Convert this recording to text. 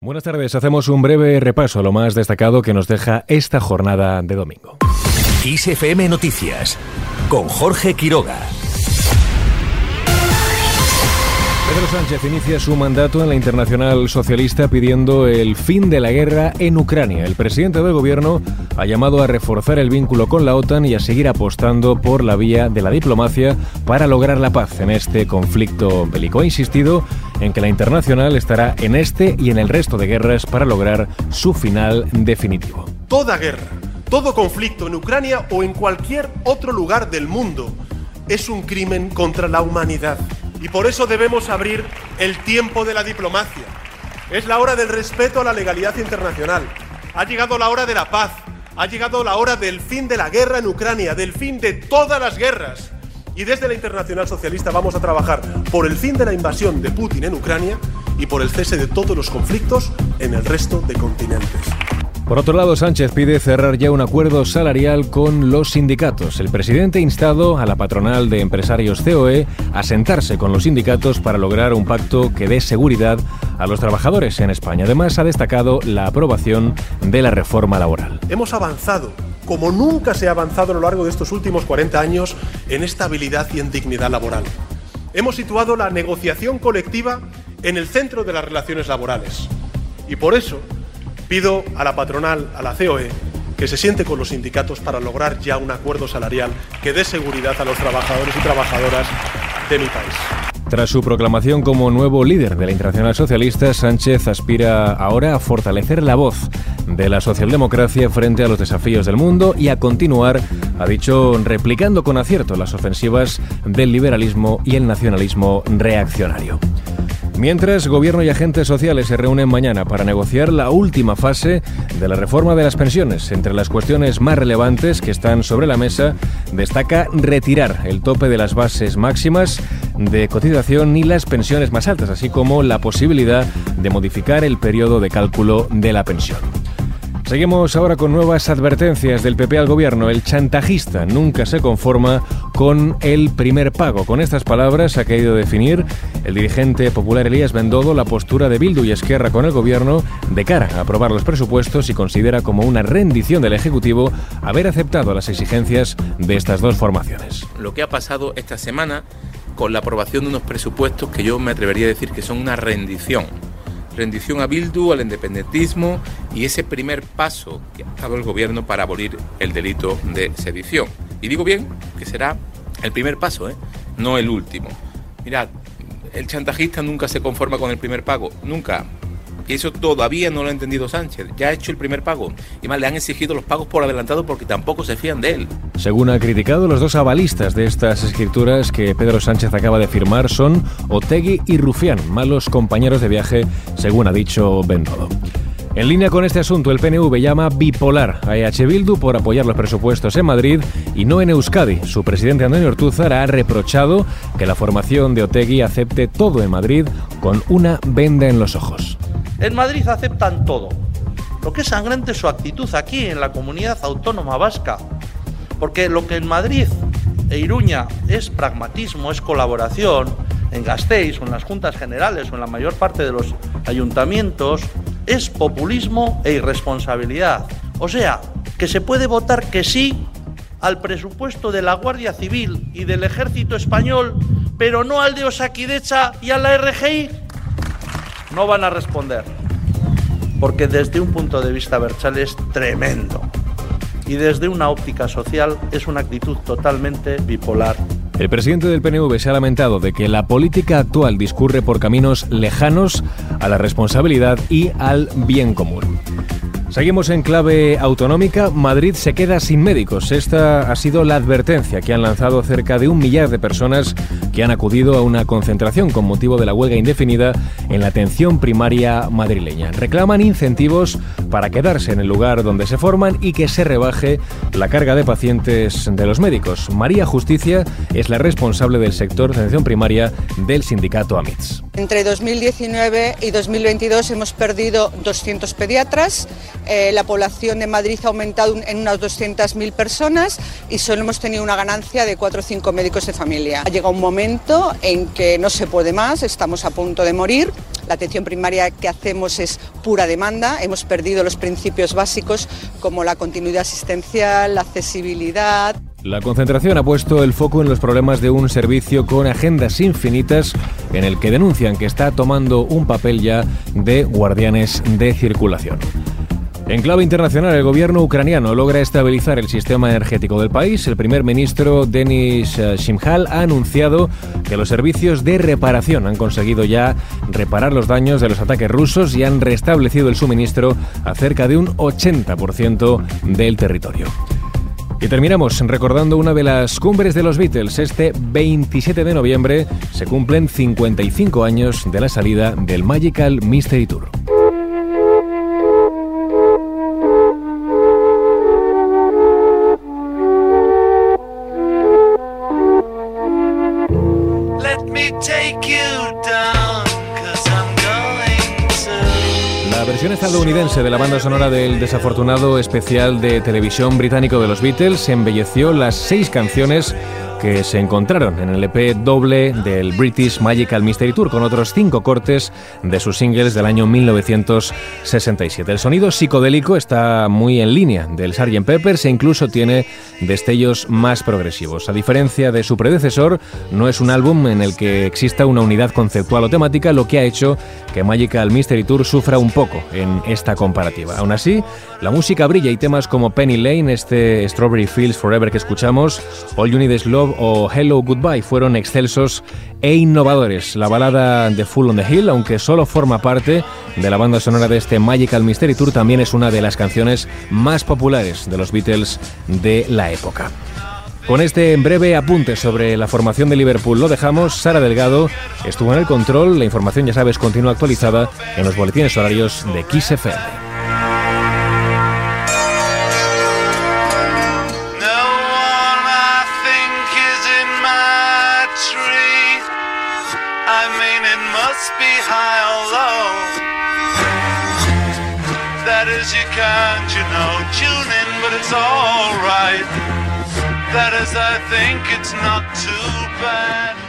Buenas tardes, hacemos un breve repaso a lo más destacado que nos deja esta jornada de domingo. XFM Noticias con Jorge Quiroga. Pedro Sánchez inicia su mandato en la Internacional Socialista pidiendo el fin de la guerra en Ucrania. El presidente del gobierno ha llamado a reforzar el vínculo con la OTAN y a seguir apostando por la vía de la diplomacia para lograr la paz en este conflicto bélico. Ha insistido en que la Internacional estará en este y en el resto de guerras para lograr su final definitivo. Toda guerra, todo conflicto en Ucrania o en cualquier otro lugar del mundo es un crimen contra la humanidad. Y por eso debemos abrir el tiempo de la diplomacia. Es la hora del respeto a la legalidad internacional. Ha llegado la hora de la paz. Ha llegado la hora del fin de la guerra en Ucrania, del fin de todas las guerras. Y desde la Internacional Socialista vamos a trabajar por el fin de la invasión de Putin en Ucrania y por el cese de todos los conflictos en el resto de continentes. Por otro lado, Sánchez pide cerrar ya un acuerdo salarial con los sindicatos. El presidente ha instado a la patronal de empresarios COE a sentarse con los sindicatos para lograr un pacto que dé seguridad a los trabajadores en España. Además, ha destacado la aprobación de la reforma laboral. Hemos avanzado como nunca se ha avanzado a lo largo de estos últimos 40 años en estabilidad y en dignidad laboral. Hemos situado la negociación colectiva en el centro de las relaciones laborales. Y por eso Pido a la patronal, a la COE, que se siente con los sindicatos para lograr ya un acuerdo salarial que dé seguridad a los trabajadores y trabajadoras de mi país. Tras su proclamación como nuevo líder de la Internacional Socialista, Sánchez aspira ahora a fortalecer la voz de la socialdemocracia frente a los desafíos del mundo y a continuar, ha dicho, replicando con acierto las ofensivas del liberalismo y el nacionalismo reaccionario. Mientras, gobierno y agentes sociales se reúnen mañana para negociar la última fase de la reforma de las pensiones. Entre las cuestiones más relevantes que están sobre la mesa, destaca retirar el tope de las bases máximas de cotización y las pensiones más altas, así como la posibilidad de modificar el periodo de cálculo de la pensión. Seguimos ahora con nuevas advertencias del PP al gobierno. El chantajista nunca se conforma con el primer pago. Con estas palabras ha querido definir el dirigente popular Elías Bendodo la postura de Bildu y Esquerra con el gobierno de cara a aprobar los presupuestos y considera como una rendición del Ejecutivo haber aceptado las exigencias de estas dos formaciones. Lo que ha pasado esta semana con la aprobación de unos presupuestos que yo me atrevería a decir que son una rendición rendición a Bildu, al independentismo y ese primer paso que ha dado el gobierno para abolir el delito de sedición. Y digo bien que será el primer paso, ¿eh? no el último. Mirad, el chantajista nunca se conforma con el primer pago, nunca. Y eso todavía no lo ha entendido Sánchez. Ya ha hecho el primer pago. Y más le han exigido los pagos por adelantado porque tampoco se fían de él. Según ha criticado, los dos avalistas de estas escrituras que Pedro Sánchez acaba de firmar son Otegui y Rufián, malos compañeros de viaje, según ha dicho Bendodo. En línea con este asunto, el PNV llama bipolar a EH Bildu por apoyar los presupuestos en Madrid y no en Euskadi. Su presidente Antonio Ortúzar ha reprochado que la formación de Otegui acepte todo en Madrid con una venda en los ojos. En Madrid aceptan todo. Lo que es sangrante es su actitud aquí, en la comunidad autónoma vasca. Porque lo que en Madrid e Iruña es pragmatismo, es colaboración, en Gasteiz o en las juntas generales o en la mayor parte de los ayuntamientos, es populismo e irresponsabilidad. O sea, que se puede votar que sí al presupuesto de la Guardia Civil y del Ejército Español, pero no al de Osakidecha y a la RGI no van a responder. Porque desde un punto de vista versal es tremendo. Y desde una óptica social es una actitud totalmente bipolar. El presidente del PNV se ha lamentado de que la política actual discurre por caminos lejanos a la responsabilidad y al bien común. Seguimos en clave autonómica. Madrid se queda sin médicos. Esta ha sido la advertencia que han lanzado cerca de un millar de personas que han acudido a una concentración con motivo de la huelga indefinida en la atención primaria madrileña. Reclaman incentivos para quedarse en el lugar donde se forman y que se rebaje la carga de pacientes de los médicos. María Justicia es la responsable del sector de atención primaria del sindicato AMITS. Entre 2019 y 2022 hemos perdido 200 pediatras, eh, la población de Madrid ha aumentado en unas 200.000 personas y solo hemos tenido una ganancia de 4 o 5 médicos de familia. Ha llegado un momento en que no se puede más, estamos a punto de morir La atención primaria que hacemos es pura demanda, hemos perdido los principios básicos como la continuidad asistencial, la accesibilidad. La concentración ha puesto el foco en los problemas de un servicio con agendas infinitas en el que denuncian que está tomando un papel ya de guardianes de circulación. En clave internacional, el gobierno ucraniano logra estabilizar el sistema energético del país. El primer ministro Denis eh, Shimhal ha anunciado que los servicios de reparación han conseguido ya reparar los daños de los ataques rusos y han restablecido el suministro a cerca de un 80% del territorio. Y terminamos recordando una de las cumbres de los Beatles. Este 27 de noviembre se cumplen 55 años de la salida del Magical Mystery Tour. Versión estadounidense de la banda sonora del desafortunado especial de televisión británico de los Beatles. Embelleció las seis canciones que se encontraron en el EP doble del British Magical Mystery Tour con otros cinco cortes de sus singles del año 1967. El sonido psicodélico está muy en línea del Sgt. Peppers e incluso tiene destellos más progresivos. A diferencia de su predecesor, no es un álbum en el que exista una unidad conceptual o temática, lo que ha hecho que Magical Mystery Tour sufra un poco en esta comparativa. Aún así, la música brilla y temas como Penny Lane, este Strawberry Fields Forever que escuchamos, All You Need Is Love o Hello Goodbye fueron excelsos e innovadores. La balada de Full on the Hill, aunque solo forma parte de la banda sonora de este Magical Mystery Tour, también es una de las canciones más populares de los Beatles de la época. Con este breve apunte sobre la formación de Liverpool lo dejamos. Sara Delgado estuvo en el control. La información, ya sabes, continúa actualizada en los boletines horarios de XFM. you can't, you know, tune in, but it's alright. That is, I think it's not too bad.